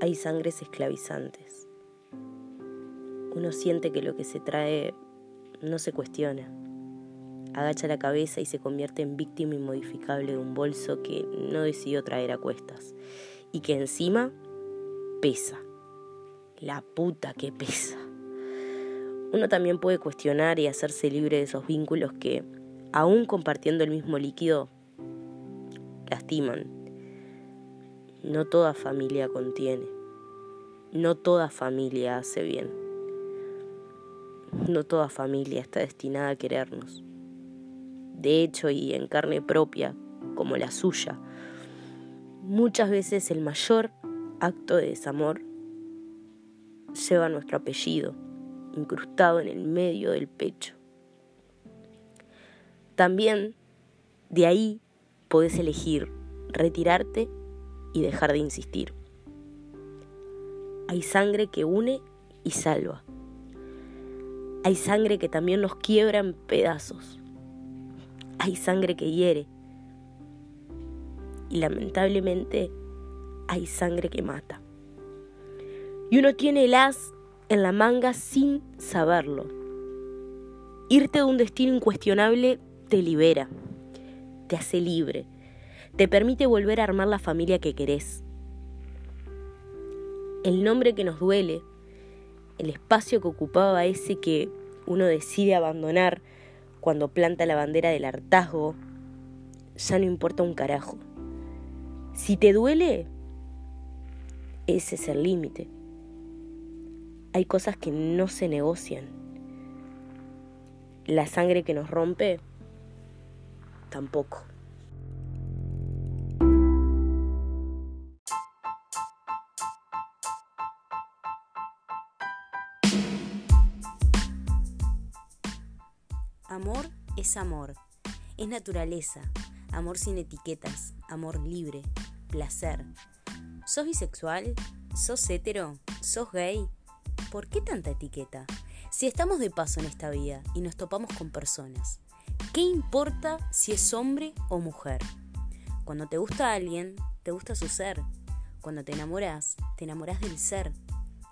hay sangres esclavizantes. Uno siente que lo que se trae no se cuestiona. Agacha la cabeza y se convierte en víctima inmodificable de un bolso que no decidió traer a cuestas y que encima pesa. La puta que pesa. Uno también puede cuestionar y hacerse libre de esos vínculos que, aún compartiendo el mismo líquido, lastiman. No toda familia contiene. No toda familia hace bien. No toda familia está destinada a querernos. De hecho, y en carne propia, como la suya, muchas veces el mayor acto de desamor lleva nuestro apellido, incrustado en el medio del pecho. También de ahí podés elegir retirarte y dejar de insistir. Hay sangre que une y salva. Hay sangre que también nos quiebra en pedazos. Hay sangre que hiere. Y lamentablemente hay sangre que mata. Y uno tiene el as en la manga sin saberlo. Irte de un destino incuestionable te libera, te hace libre, te permite volver a armar la familia que querés. El nombre que nos duele, el espacio que ocupaba ese que uno decide abandonar cuando planta la bandera del hartazgo, ya no importa un carajo. Si te duele, ese es el límite. Hay cosas que no se negocian. La sangre que nos rompe, tampoco. Amor es amor, es naturaleza, amor sin etiquetas, amor libre, placer. ¿Sos bisexual? ¿Sos hetero? ¿Sos gay? ¿Por qué tanta etiqueta? Si estamos de paso en esta vida y nos topamos con personas, ¿qué importa si es hombre o mujer? Cuando te gusta alguien, te gusta su ser. Cuando te enamoras, te enamoras del ser.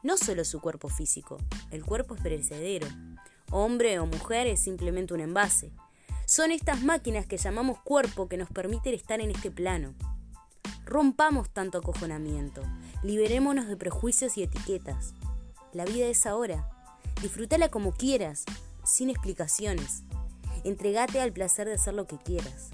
No solo su cuerpo físico, el cuerpo es perecedero. Hombre o mujer es simplemente un envase. Son estas máquinas que llamamos cuerpo que nos permiten estar en este plano. Rompamos tanto acojonamiento, liberémonos de prejuicios y etiquetas. La vida es ahora. Disfrútala como quieras, sin explicaciones. Entregate al placer de hacer lo que quieras.